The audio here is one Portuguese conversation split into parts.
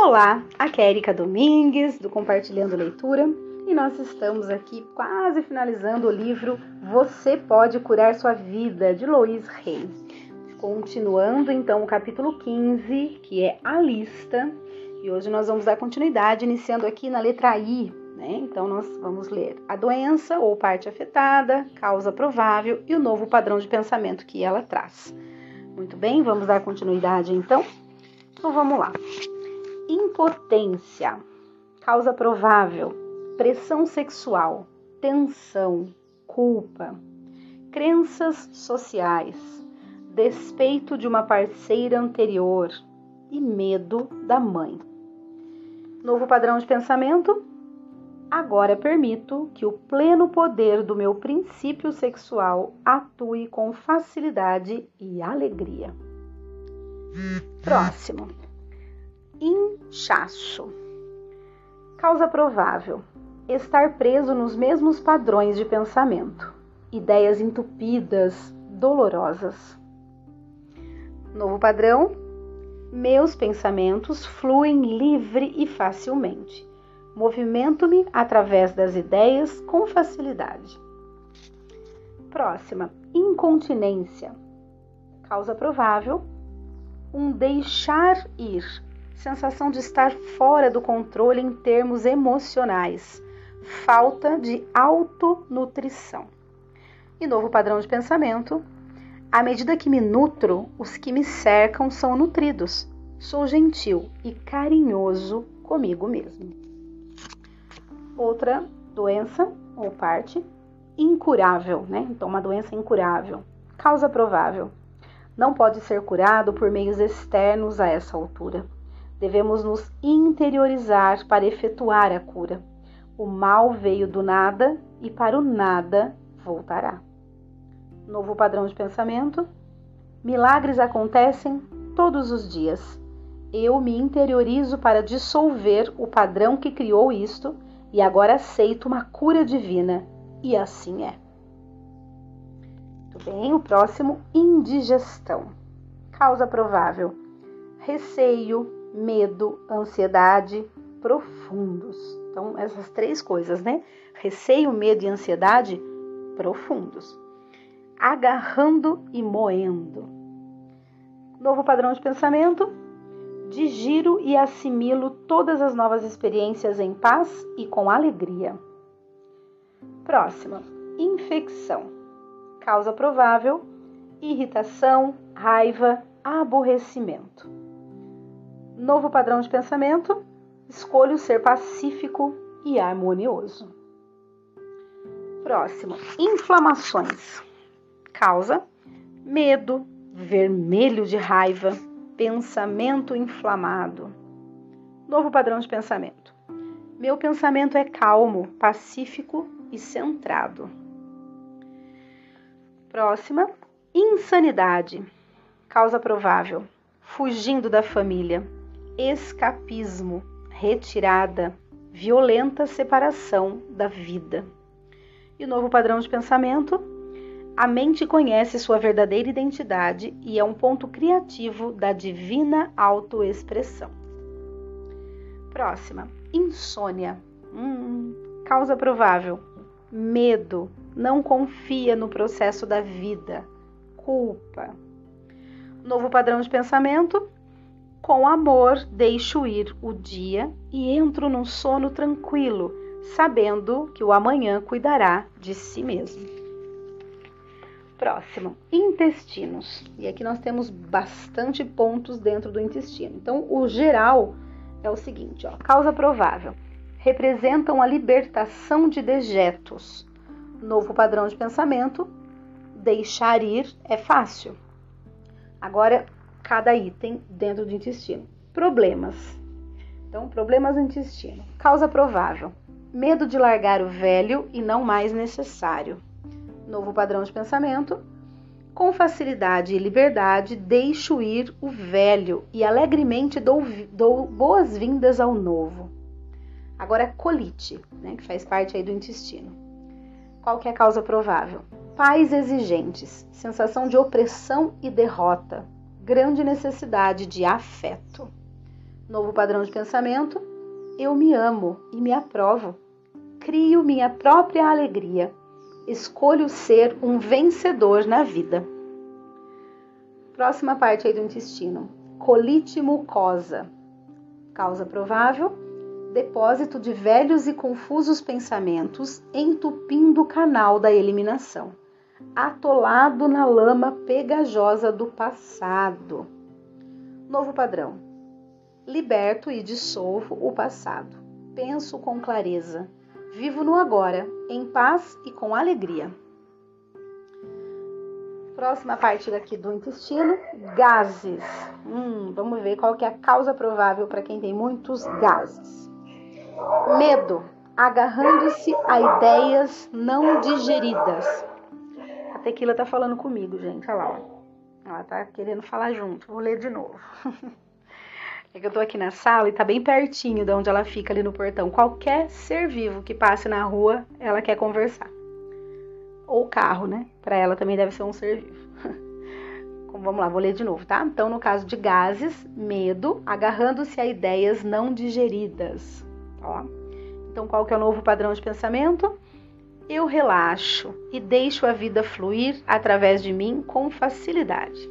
Olá, aqui é Erika Domingues do Compartilhando Leitura e nós estamos aqui quase finalizando o livro Você Pode Curar Sua Vida, de Lois Rey. Continuando então o capítulo 15, que é a lista, e hoje nós vamos dar continuidade, iniciando aqui na letra I. Né? Então nós vamos ler a doença ou parte afetada, causa provável e o novo padrão de pensamento que ela traz. Muito bem, vamos dar continuidade então? Então vamos lá. Impotência, causa provável, pressão sexual, tensão, culpa, crenças sociais, despeito de uma parceira anterior e medo da mãe. Novo padrão de pensamento. Agora permito que o pleno poder do meu princípio sexual atue com facilidade e alegria. Próximo. Inchaço. Causa provável: estar preso nos mesmos padrões de pensamento, ideias entupidas, dolorosas. Novo padrão: meus pensamentos fluem livre e facilmente. Movimento-me através das ideias com facilidade. Próxima: incontinência. Causa provável: um deixar ir, sensação de estar fora do controle em termos emocionais, falta de autonutrição. E novo padrão de pensamento: à medida que me nutro, os que me cercam são nutridos. Sou gentil e carinhoso comigo mesmo. Outra doença ou parte incurável, né? Então, uma doença incurável. Causa provável. Não pode ser curado por meios externos a essa altura. Devemos nos interiorizar para efetuar a cura. O mal veio do nada e para o nada voltará. Novo padrão de pensamento. Milagres acontecem todos os dias. Eu me interiorizo para dissolver o padrão que criou isto e agora aceito uma cura divina. E assim é. Muito bem, o próximo, indigestão. Causa provável: receio, medo, ansiedade profundos. Então, essas três coisas, né? Receio, medo e ansiedade profundos. Agarrando e moendo. Novo padrão de pensamento. Digiro e assimilo todas as novas experiências em paz e com alegria. Próxima. Infecção. Causa provável: irritação, raiva, aborrecimento. Novo padrão de pensamento: escolho ser pacífico e harmonioso. Próximo: inflamações. Causa: medo, vermelho de raiva, pensamento inflamado. Novo padrão de pensamento. Meu pensamento é calmo, pacífico e centrado. Próxima: insanidade. Causa provável: fugindo da família, escapismo, retirada, violenta separação da vida. E o novo padrão de pensamento? A mente conhece sua verdadeira identidade e é um ponto criativo da divina autoexpressão. Próxima, insônia. Hum, causa provável: medo, não confia no processo da vida, culpa. Novo padrão de pensamento: com amor, deixo ir o dia e entro num sono tranquilo, sabendo que o amanhã cuidará de si mesmo. Próximo, intestinos. E aqui nós temos bastante pontos dentro do intestino. Então, o geral é o seguinte: ó, causa provável representam a libertação de dejetos. Novo padrão de pensamento: deixar ir é fácil. Agora, cada item dentro do intestino. Problemas. Então, problemas no intestino. Causa provável: medo de largar o velho e não mais necessário. Novo padrão de pensamento. Com facilidade e liberdade, deixo ir o velho e alegremente dou, dou boas-vindas ao novo. Agora, colite, né, que faz parte aí do intestino. Qual que é a causa provável? Pais exigentes, sensação de opressão e derrota, grande necessidade de afeto. Novo padrão de pensamento: eu me amo e me aprovo. Crio minha própria alegria. Escolho ser um vencedor na vida. Próxima parte aí do intestino: colite mucosa. Causa provável: depósito de velhos e confusos pensamentos entupindo o canal da eliminação, atolado na lama pegajosa do passado. Novo padrão: liberto e dissolvo o passado. Penso com clareza. Vivo no agora, em paz e com alegria. Próxima parte daqui do intestino, gases. Hum, vamos ver qual que é a causa provável para quem tem muitos gases. Medo, agarrando-se a ideias não digeridas. Tequila tá falando comigo, gente. Olha lá, ó. Ela tá querendo falar junto. Vou ler de novo. É que eu tô aqui na sala e tá bem pertinho de onde ela fica ali no portão. Qualquer ser vivo que passe na rua, ela quer conversar. Ou carro, né? Para ela também deve ser um ser vivo. Vamos lá, vou ler de novo, tá? Então, no caso de gases, medo, agarrando-se a ideias não digeridas. Ó. Então, qual que é o novo padrão de pensamento? Eu relaxo e deixo a vida fluir através de mim com facilidade.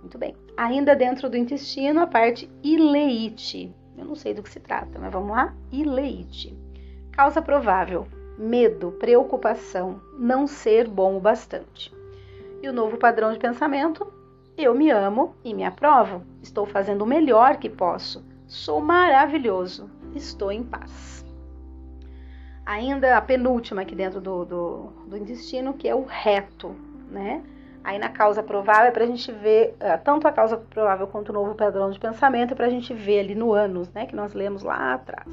Muito bem. Ainda dentro do intestino, a parte ileite. Eu não sei do que se trata, mas vamos lá? Ileite. Causa provável: medo, preocupação, não ser bom o bastante. E o novo padrão de pensamento: eu me amo e me aprovo. Estou fazendo o melhor que posso. Sou maravilhoso. Estou em paz. Ainda a penúltima aqui dentro do, do, do intestino, que é o reto, né? Aí na causa provável é para a gente ver uh, tanto a causa provável quanto o novo padrão de pensamento, é para a gente ver ali no ânus, né, que nós lemos lá atrás.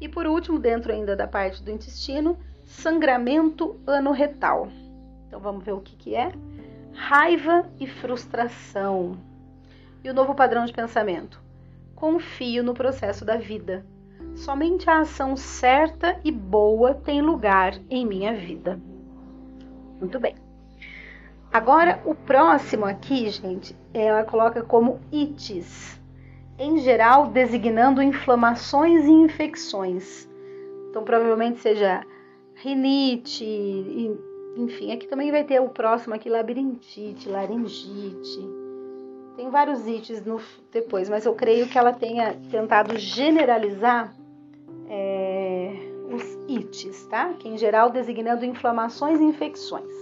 E por último, dentro ainda da parte do intestino, sangramento anorretal. Então vamos ver o que, que é. Raiva e frustração. E o novo padrão de pensamento. Confio no processo da vida. Somente a ação certa e boa tem lugar em minha vida. Muito bem. Agora, o próximo aqui, gente, ela coloca como ites, em geral designando inflamações e infecções. Então, provavelmente seja rinite, enfim, aqui também vai ter o próximo aqui, labirintite, laringite. Tem vários ites depois, mas eu creio que ela tenha tentado generalizar ites, tá? Que em geral designando inflamações e infecções.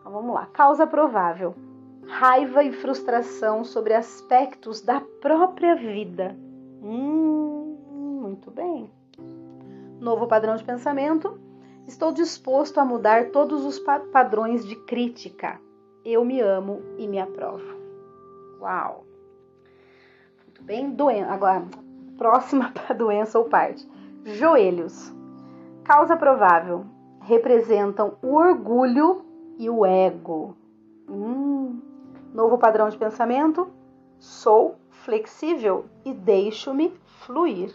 Então vamos lá. Causa provável: raiva e frustração sobre aspectos da própria vida. Hum, muito bem. Novo padrão de pensamento. Estou disposto a mudar todos os padrões de crítica. Eu me amo e me aprovo. Uau! Muito bem. Doen Agora, próxima para doença ou parte. Joelhos. Causa provável. Representam o orgulho e o ego. Hum, novo padrão de pensamento. Sou flexível e deixo-me fluir.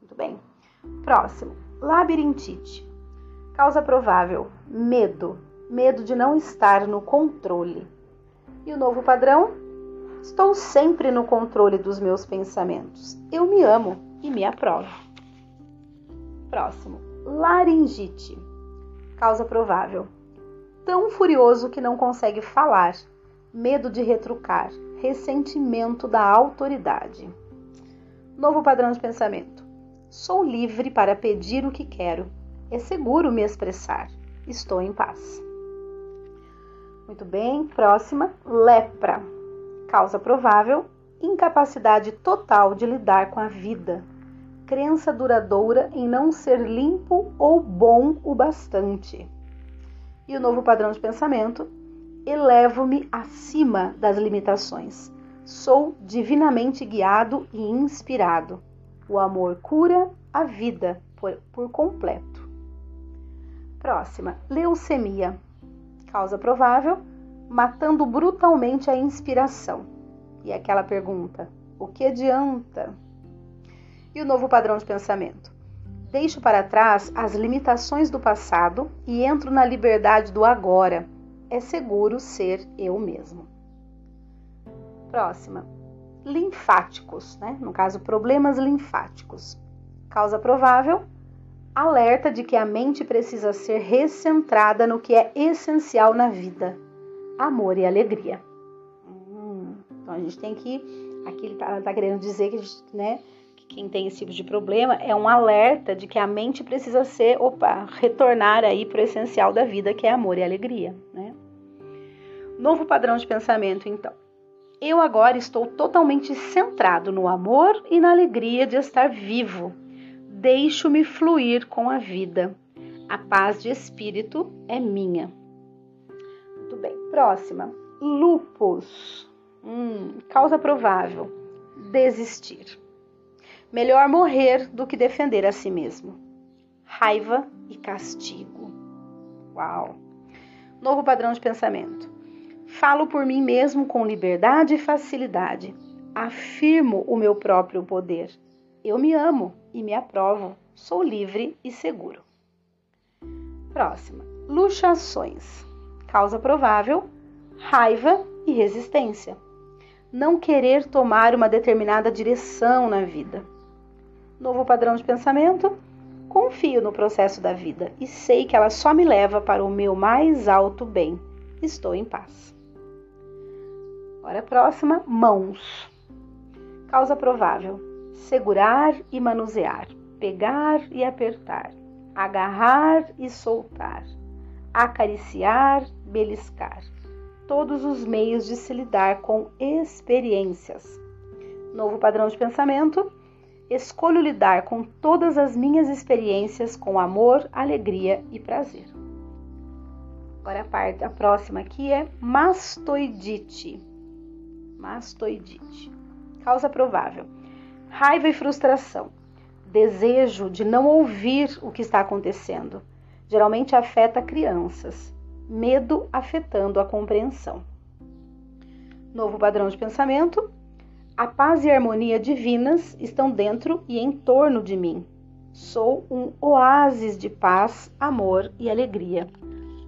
Muito bem. Próximo. Labirintite. Causa provável: medo. Medo de não estar no controle. E o novo padrão? Estou sempre no controle dos meus pensamentos. Eu me amo e me aprovo. Próximo. Laringite. Causa provável: tão furioso que não consegue falar, medo de retrucar, ressentimento da autoridade. Novo padrão de pensamento. Sou livre para pedir o que quero. É seguro me expressar. Estou em paz. Muito bem, próxima, lepra. Causa provável: incapacidade total de lidar com a vida. Crença duradoura em não ser limpo ou bom o bastante e o novo padrão de pensamento, elevo-me acima das limitações. Sou divinamente guiado e inspirado. O amor cura a vida por, por completo. Próxima, leucemia. Causa provável, matando brutalmente a inspiração. E aquela pergunta: o que adianta? E o novo padrão de pensamento: Deixo para trás as limitações do passado e entro na liberdade do agora. É seguro ser eu mesmo. Próxima. linfáticos, né? No caso, problemas linfáticos. Causa provável: alerta de que a mente precisa ser recentrada no que é essencial na vida: amor e alegria. Hum, então a gente tem que. Aqui ele está tá querendo dizer que, gente, né, quem tem esse tipo de problema é um alerta de que a mente precisa ser, opa, retornar aí para o essencial da vida, que é amor e alegria. Né? Novo padrão de pensamento, então. Eu agora estou totalmente centrado no amor e na alegria de estar vivo. Deixo-me fluir com a vida. A paz de espírito é minha. Muito bem. Próxima. Lupus. Hum, causa provável. Desistir. Melhor morrer do que defender a si mesmo. Raiva e castigo. Uau! Novo padrão de pensamento. Falo por mim mesmo com liberdade e facilidade. Afirmo o meu próprio poder. Eu me amo e me aprovo. Sou livre e seguro. Próxima. Luxações. Causa provável: raiva e resistência. Não querer tomar uma determinada direção na vida. Novo padrão de pensamento: confio no processo da vida e sei que ela só me leva para o meu mais alto bem. Estou em paz. Agora a próxima, mãos. Causa provável: segurar e manusear, pegar e apertar, agarrar e soltar, acariciar, beliscar. Todos os meios de se lidar com experiências. Novo padrão de pensamento: escolho lidar com todas as minhas experiências com amor, alegria e prazer. Agora a parte, a próxima aqui é mastoidite mastoidite. Causa provável: raiva e frustração, desejo de não ouvir o que está acontecendo. Geralmente afeta crianças, medo afetando a compreensão. Novo padrão de pensamento: a paz e a harmonia divinas estão dentro e em torno de mim. Sou um oásis de paz, amor e alegria.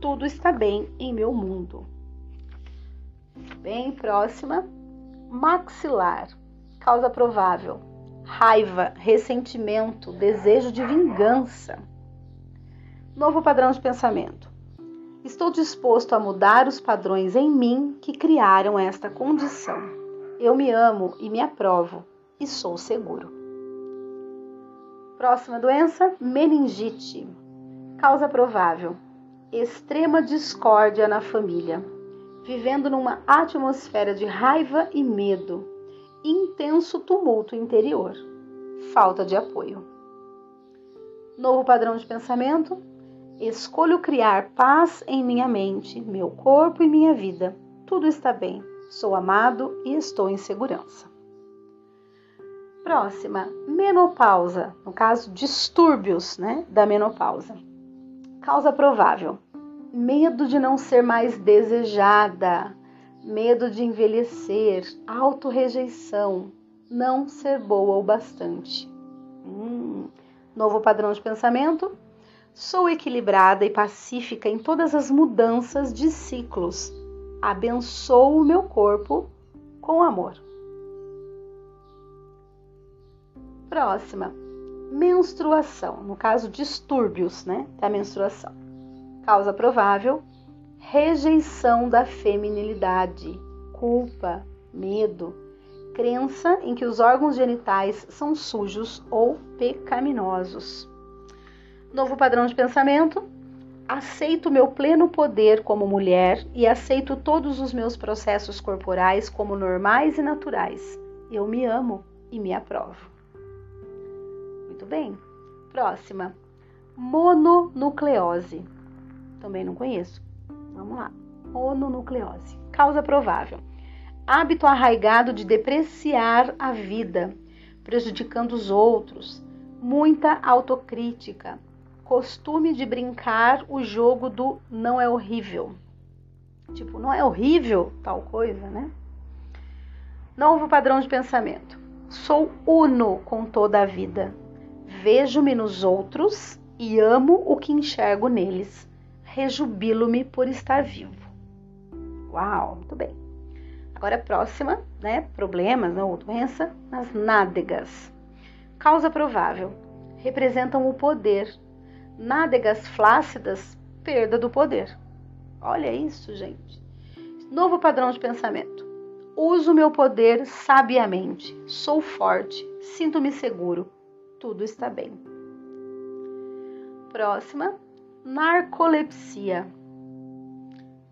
Tudo está bem em meu mundo. Bem próxima maxilar, causa provável, raiva, ressentimento, desejo de vingança. Novo padrão de pensamento. Estou disposto a mudar os padrões em mim que criaram esta condição. Eu me amo e me aprovo e sou seguro. Próxima doença: meningite. Causa provável: extrema discórdia na família vivendo numa atmosfera de raiva e medo, intenso tumulto interior, falta de apoio. Novo padrão de pensamento: escolho criar paz em minha mente, meu corpo e minha vida. Tudo está bem, sou amado e estou em segurança. Próxima, menopausa, no caso, distúrbios né, da menopausa. Causa provável: medo de não ser mais desejada, medo de envelhecer, autorrejeição, não ser boa o bastante. Hum, novo padrão de pensamento. Sou equilibrada e pacífica em todas as mudanças de ciclos. Abençoo o meu corpo com amor. Próxima, menstruação, no caso distúrbios, né, da menstruação. Causa provável: rejeição da feminilidade, culpa, medo, crença em que os órgãos genitais são sujos ou pecaminosos. Novo padrão de pensamento: aceito meu pleno poder como mulher e aceito todos os meus processos corporais como normais e naturais. Eu me amo e me aprovo. Muito bem. Próxima: mononucleose também não conheço. Vamos lá. Mononucleose. Causa provável. Hábito arraigado de depreciar a vida, prejudicando os outros. Muita autocrítica. Costume de brincar o jogo do não é horrível. Tipo, não é horrível tal coisa, né? Novo padrão de pensamento. Sou uno com toda a vida. Vejo-me nos outros e amo o que enxergo neles rejubilo-me por estar vivo. Uau, muito bem. Agora, próxima, né? Problemas né, ou doença nas nádegas. Causa provável. Representam o poder. Nádegas flácidas, perda do poder. Olha isso, gente. Novo padrão de pensamento. Uso meu poder sabiamente. Sou forte. Sinto-me seguro. Tudo está bem. Próxima. Narcolepsia.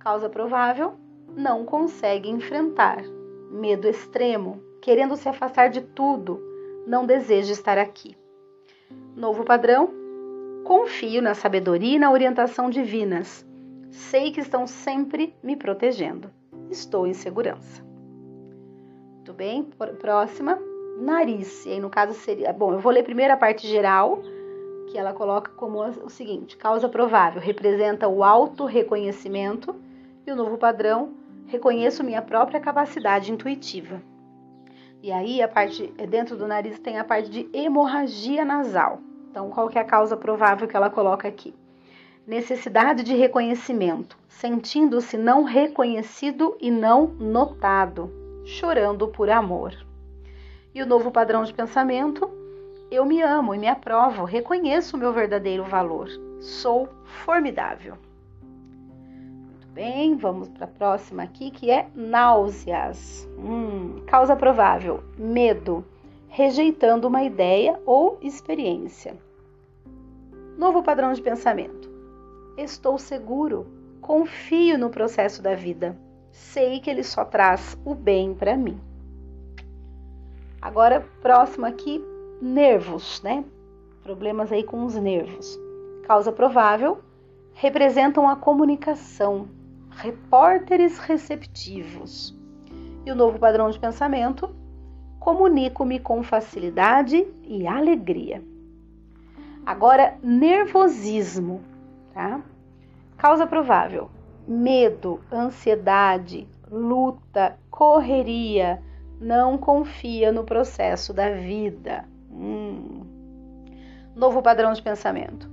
Causa provável não consegue enfrentar. Medo extremo, querendo se afastar de tudo, não deseja estar aqui. Novo padrão: confio na sabedoria e na orientação divinas. Sei que estão sempre me protegendo. Estou em segurança. Muito bem, próxima, nariz. E aí, no caso, seria. Bom, eu vou ler primeiro a parte geral, que ela coloca como o seguinte: causa provável representa o auto-reconhecimento e o novo padrão reconheço minha própria capacidade intuitiva. E aí a parte dentro do nariz tem a parte de hemorragia nasal. Então, qual que é a causa provável que ela coloca aqui? Necessidade de reconhecimento, sentindo-se não reconhecido e não notado, chorando por amor. E o novo padrão de pensamento, eu me amo e me aprovo, reconheço o meu verdadeiro valor. Sou formidável bem, vamos para a próxima aqui, que é náuseas. Hum, causa provável: medo, rejeitando uma ideia ou experiência. Novo padrão de pensamento: estou seguro, confio no processo da vida, sei que ele só traz o bem para mim. Agora, próximo aqui, nervos, né? Problemas aí com os nervos. Causa provável representam a comunicação, repórteres receptivos. E o novo padrão de pensamento: comunico-me com facilidade e alegria. Agora, nervosismo, tá? Causa provável: medo, ansiedade, luta, correria, não confia no processo da vida. Hum. Novo padrão de pensamento.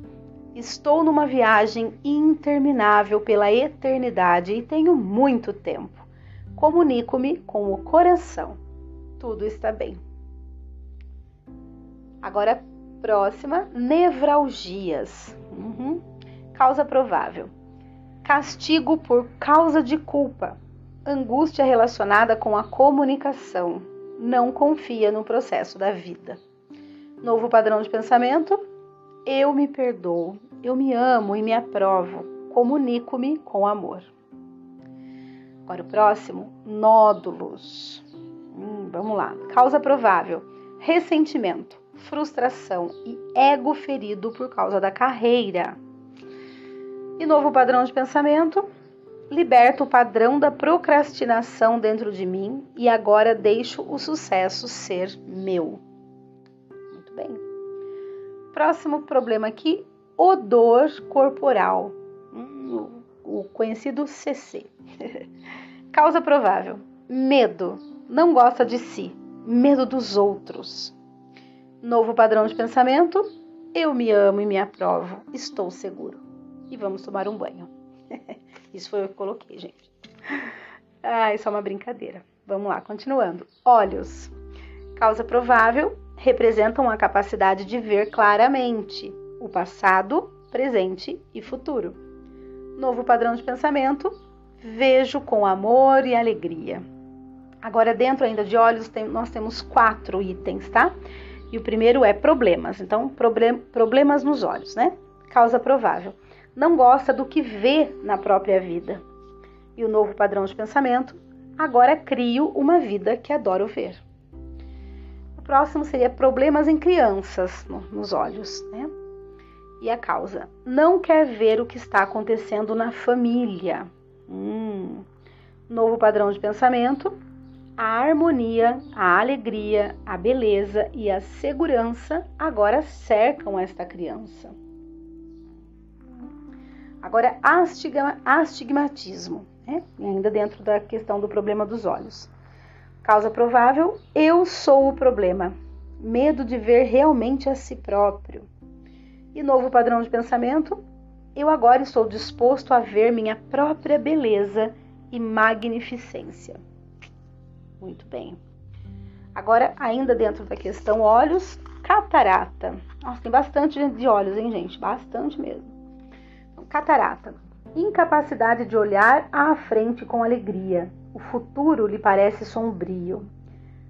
Estou numa viagem interminável pela eternidade e tenho muito tempo. Comunico-me com o coração. Tudo está bem. Agora, próxima: nevralgias. Uhum. Causa provável: castigo por causa de culpa, angústia relacionada com a comunicação. Não confia no processo da vida. Novo padrão de pensamento: eu me perdoo, eu me amo e me aprovo, comunico-me com amor. Agora o próximo, nódulos. Hum, vamos lá. Causa provável: ressentimento, frustração e ego ferido por causa da carreira. E novo padrão de pensamento: liberto o padrão da procrastinação dentro de mim e agora deixo o sucesso ser meu. Muito bem. Próximo problema aqui, odor corporal, hum, o conhecido CC. Causa provável: medo, não gosta de si, medo dos outros. Novo padrão de pensamento: eu me amo e me aprovo, estou seguro. E vamos tomar um banho. Isso foi o que coloquei, gente. Isso é uma brincadeira. Vamos lá, continuando. Olhos. Causa provável: representam a capacidade de ver claramente o passado, presente e futuro. Novo padrão de pensamento: vejo com amor e alegria. Agora, dentro ainda de olhos, tem, nós temos quatro itens, tá? E o primeiro é problemas. Então, problem, problemas nos olhos, né? Causa provável. Não gosta do que vê na própria vida. E o novo padrão de pensamento: agora crio uma vida que adoro ver próximo seria problemas em crianças no, nos olhos, né? E a causa? Não quer ver o que está acontecendo na família. Hum. Novo padrão de pensamento. A harmonia, a alegria, a beleza e a segurança agora cercam esta criança. Agora, astigmatismo, né? ainda dentro da questão do problema dos olhos. Causa provável: eu sou o problema. Medo de ver realmente a si próprio. E novo padrão de pensamento: eu agora estou disposto a ver minha própria beleza e magnificência. Muito bem. Agora, ainda dentro da questão olhos, catarata. Nossa, tem bastante de olhos, hein, gente? Bastante mesmo. Então, catarata. Incapacidade de olhar à frente com alegria. O futuro lhe parece sombrio.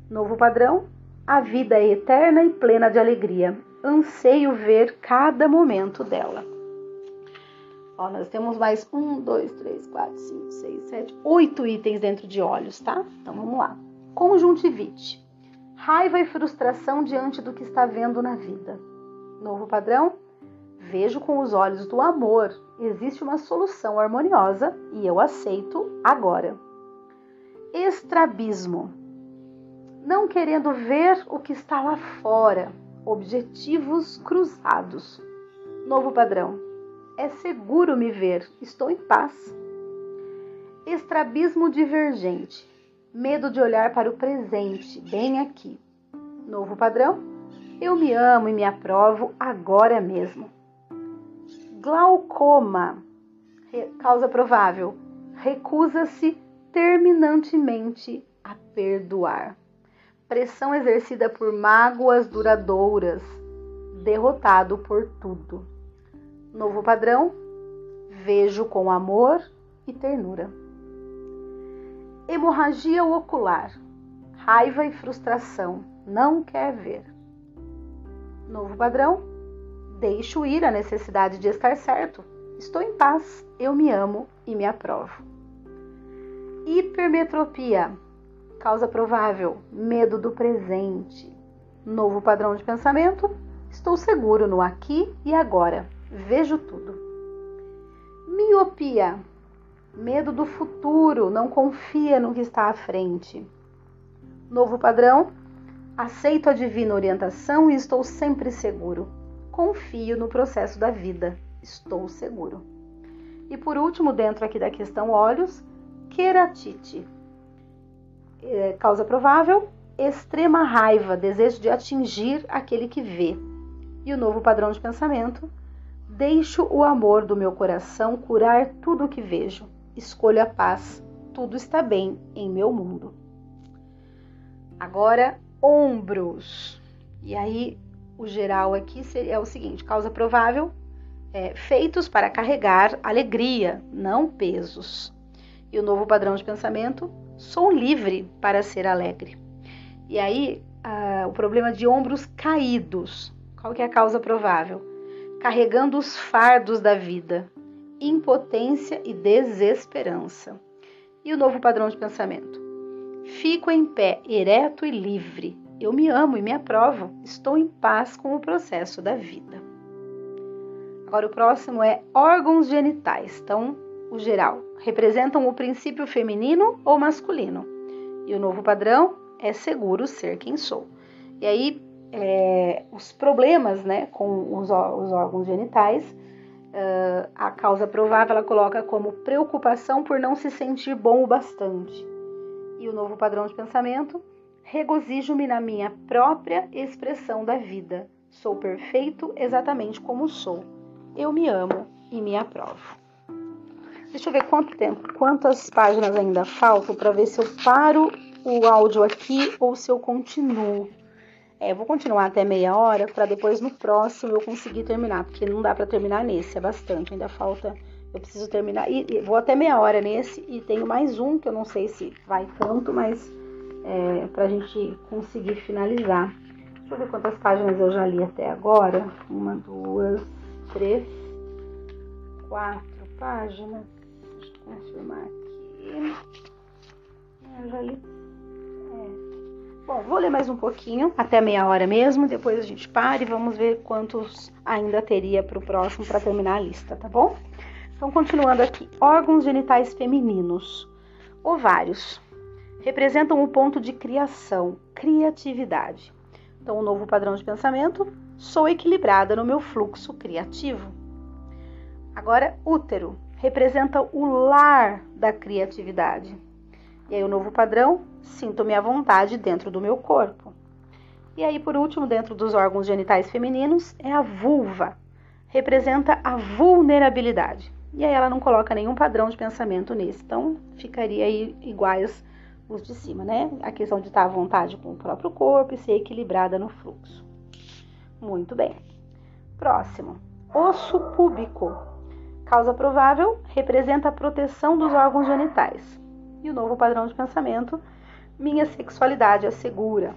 Novo padrão. A vida é eterna e plena de alegria. Anseio ver cada momento dela. Ó, nós temos mais um, dois, três, quatro, cinco, seis, sete, oito itens dentro de olhos, tá? Então vamos lá. Conjuntivite raiva e frustração diante do que está vendo na vida. Novo padrão? Vejo com os olhos do amor. Existe uma solução harmoniosa e eu aceito agora. Estrabismo. Não querendo ver o que está lá fora. Objetivos cruzados. Novo padrão. É seguro me ver. Estou em paz. Estrabismo divergente medo de olhar para o presente, bem aqui. Novo padrão? Eu me amo e me aprovo agora mesmo. Glaucoma, causa provável, recusa-se terminantemente a perdoar. Pressão exercida por mágoas duradouras, derrotado por tudo. Novo padrão? Vejo com amor e ternura hemorragia ocular, raiva e frustração, não quer ver. Novo padrão, deixo ir a necessidade de estar certo. Estou em paz, eu me amo e me aprovo. Hipermetropia, causa provável, medo do presente. Novo padrão de pensamento, estou seguro no aqui e agora, vejo tudo. Miopia, Medo do futuro, não confia no que está à frente. Novo padrão: aceito a divina orientação e estou sempre seguro. Confio no processo da vida, estou seguro. E por último, dentro aqui da questão olhos, queratite. É, causa provável: extrema raiva, desejo de atingir aquele que vê. E o novo padrão de pensamento: deixo o amor do meu coração curar tudo o que vejo escolho a paz, tudo está bem em meu mundo. Agora, ombros. E aí, o geral aqui é o seguinte: causa provável, é, feitos para carregar alegria, não pesos. E o novo padrão de pensamento: sou livre para ser alegre. E aí, o problema de ombros caídos. Qual que é a causa provável? Carregando os fardos da vida, impotência e desesperança. E o novo padrão de pensamento? Fico em pé, ereto e livre. Eu me amo e me aprovo. Estou em paz com o processo da vida. Agora o próximo é órgãos genitais. Então, o geral representam o princípio feminino ou masculino. E o novo padrão é seguro ser quem sou. E aí, é, os problemas né, com os, os órgãos genitais uh, a causa provável ela coloca como preocupação por não se sentir bom o bastante. E o novo padrão de pensamento, regozijo-me na minha própria expressão da vida. Sou perfeito exatamente como sou. Eu me amo e me aprovo. Deixa eu ver quanto tempo, quantas páginas ainda faltam para ver se eu paro o áudio aqui ou se eu continuo. É, vou continuar até meia hora para depois no próximo eu conseguir terminar, porque não dá para terminar nesse, é bastante, ainda falta. Eu preciso terminar e, e, vou até meia hora nesse e tenho mais um que eu não sei se vai tanto, mas é, para a gente conseguir finalizar. Deixa eu ver quantas páginas eu já li até agora. Uma, duas, três, quatro páginas. Deixa eu confirmar aqui. Eu já li Bom, vou ler mais um pouquinho, até meia hora mesmo, depois a gente para e vamos ver quantos ainda teria para o próximo para terminar a lista, tá bom? Então, continuando aqui, órgãos genitais femininos. Ovários representam o ponto de criação, criatividade. Então, um novo padrão de pensamento, sou equilibrada no meu fluxo criativo. Agora, útero representa o lar da criatividade. E aí, o novo padrão, sinto-me à vontade dentro do meu corpo. E aí, por último, dentro dos órgãos genitais femininos, é a vulva. Representa a vulnerabilidade. E aí ela não coloca nenhum padrão de pensamento nesse. Então, ficaria aí iguais os de cima, né? A questão de estar à vontade com o próprio corpo e ser equilibrada no fluxo. Muito bem. Próximo, osso púbico. Causa provável representa a proteção dos órgãos genitais. E o novo padrão de pensamento, minha sexualidade é segura.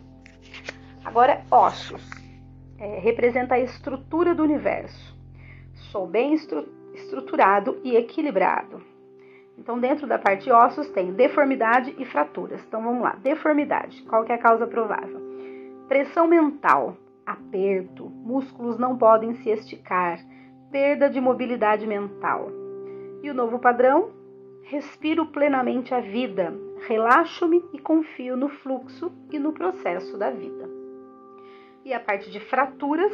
Agora, ossos. É, representa a estrutura do universo. Sou bem estru estruturado e equilibrado. Então, dentro da parte de ossos tem deformidade e fraturas. Então, vamos lá. Deformidade. Qual que é a causa provável? Pressão mental, aperto, músculos não podem se esticar, perda de mobilidade mental. E o novo padrão? Respiro plenamente a vida, relaxo-me e confio no fluxo e no processo da vida. E a parte de fraturas,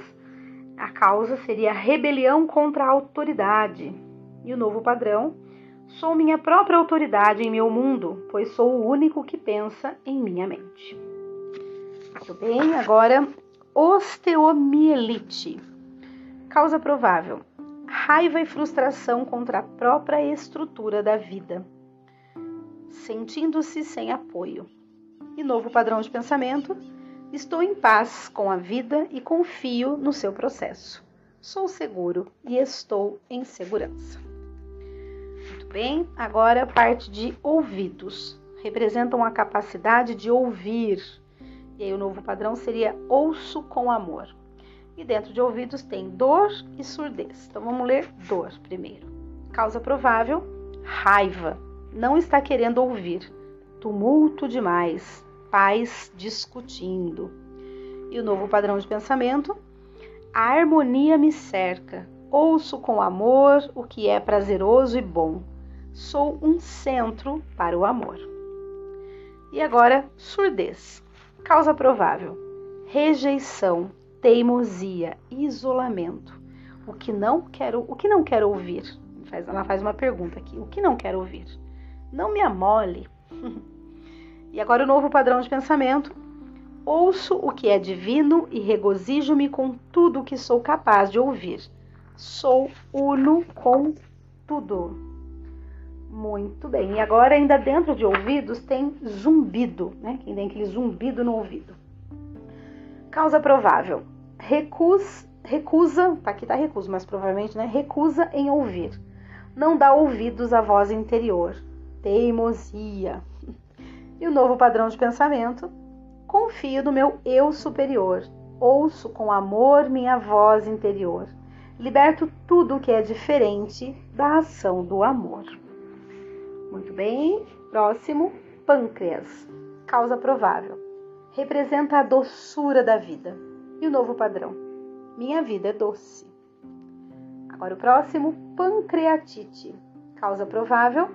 a causa seria rebelião contra a autoridade. E o novo padrão? Sou minha própria autoridade em meu mundo, pois sou o único que pensa em minha mente. Muito bem, agora osteomielite. Causa provável: raiva e frustração contra a própria estrutura da vida, sentindo-se sem apoio. E novo padrão de pensamento: estou em paz com a vida e confio no seu processo. Sou seguro e estou em segurança. Muito bem, agora parte de ouvidos. Representam a capacidade de ouvir. E aí o novo padrão seria ouço com amor. E dentro de ouvidos tem dor e surdez. Então vamos ler dor primeiro. Causa provável: raiva. Não está querendo ouvir. Tumulto demais. Pais discutindo. E o novo padrão de pensamento: a harmonia me cerca. Ouço com amor o que é prazeroso e bom. Sou um centro para o amor. E agora, surdez. Causa provável: rejeição, teimosia, isolamento. O que não quero, o que não quero ouvir? Ela faz uma pergunta aqui. O que não quero ouvir? Não me amole. e agora o novo padrão de pensamento. Ouço o que é divino e regozijo-me com tudo o que sou capaz de ouvir. Sou uno com tudo. Muito bem. E agora, ainda dentro de ouvidos, tem zumbido, né? Quem tem aquele zumbido no ouvido. Causa provável: recus, recusa, tá aqui tá recusa, mas provavelmente, né? Recusa em ouvir. Não dá ouvidos à voz interior. Teimosia. E o novo padrão de pensamento: confio no meu eu superior. Ouço com amor minha voz interior. Liberto tudo que é diferente da ação do amor. Muito bem. Próximo, pâncreas. Causa provável representa a doçura da vida. E o novo padrão? Minha vida é doce. Agora o próximo, pancreatite. Causa provável: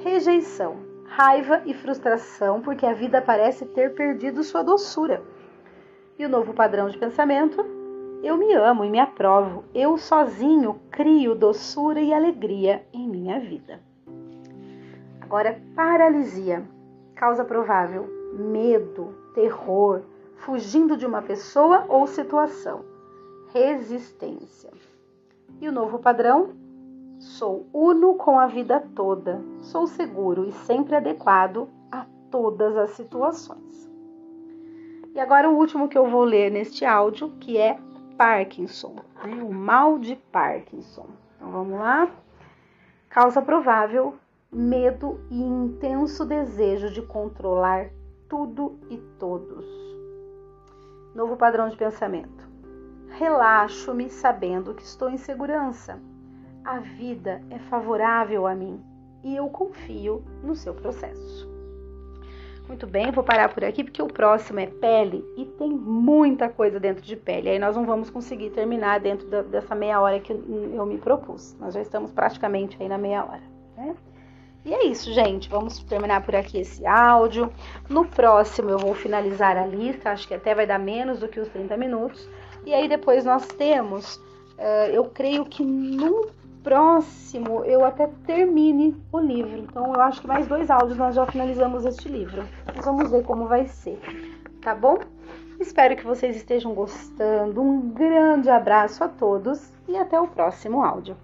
rejeição, raiva e frustração porque a vida parece ter perdido sua doçura. E o novo padrão de pensamento: eu me amo e me aprovo. Eu sozinho crio doçura e alegria em minha vida. Agora, paralisia. Causa provável: medo, terror, fugindo de uma pessoa ou situação. Resistência. E o novo padrão? Sou uno com a vida toda. Sou seguro e sempre adequado a todas as situações. E agora o último que eu vou ler neste áudio, que é Parkinson, né? o mal de Parkinson. Então vamos lá. Causa provável: medo e intenso desejo de controlar tudo e todos. Novo padrão de pensamento. Relaxo-me sabendo que estou em segurança. A vida é favorável a mim e eu confio no seu processo. Muito bem, vou parar por aqui porque o próximo é pele e tem muita coisa dentro de pele. Aí nós não vamos conseguir terminar dentro dessa meia hora que eu me propus. Nós já estamos praticamente aí na meia hora. Né? E é isso, gente. Vamos terminar por aqui esse áudio. No próximo eu vou finalizar a lista, acho que até vai dar menos do que os 30 minutos. E aí depois nós temos, uh, eu creio que no próximo eu até termine o livro. Então eu acho que mais dois áudios nós já finalizamos este livro. Mas vamos ver como vai ser, tá bom? Espero que vocês estejam gostando. Um grande abraço a todos e até o próximo áudio.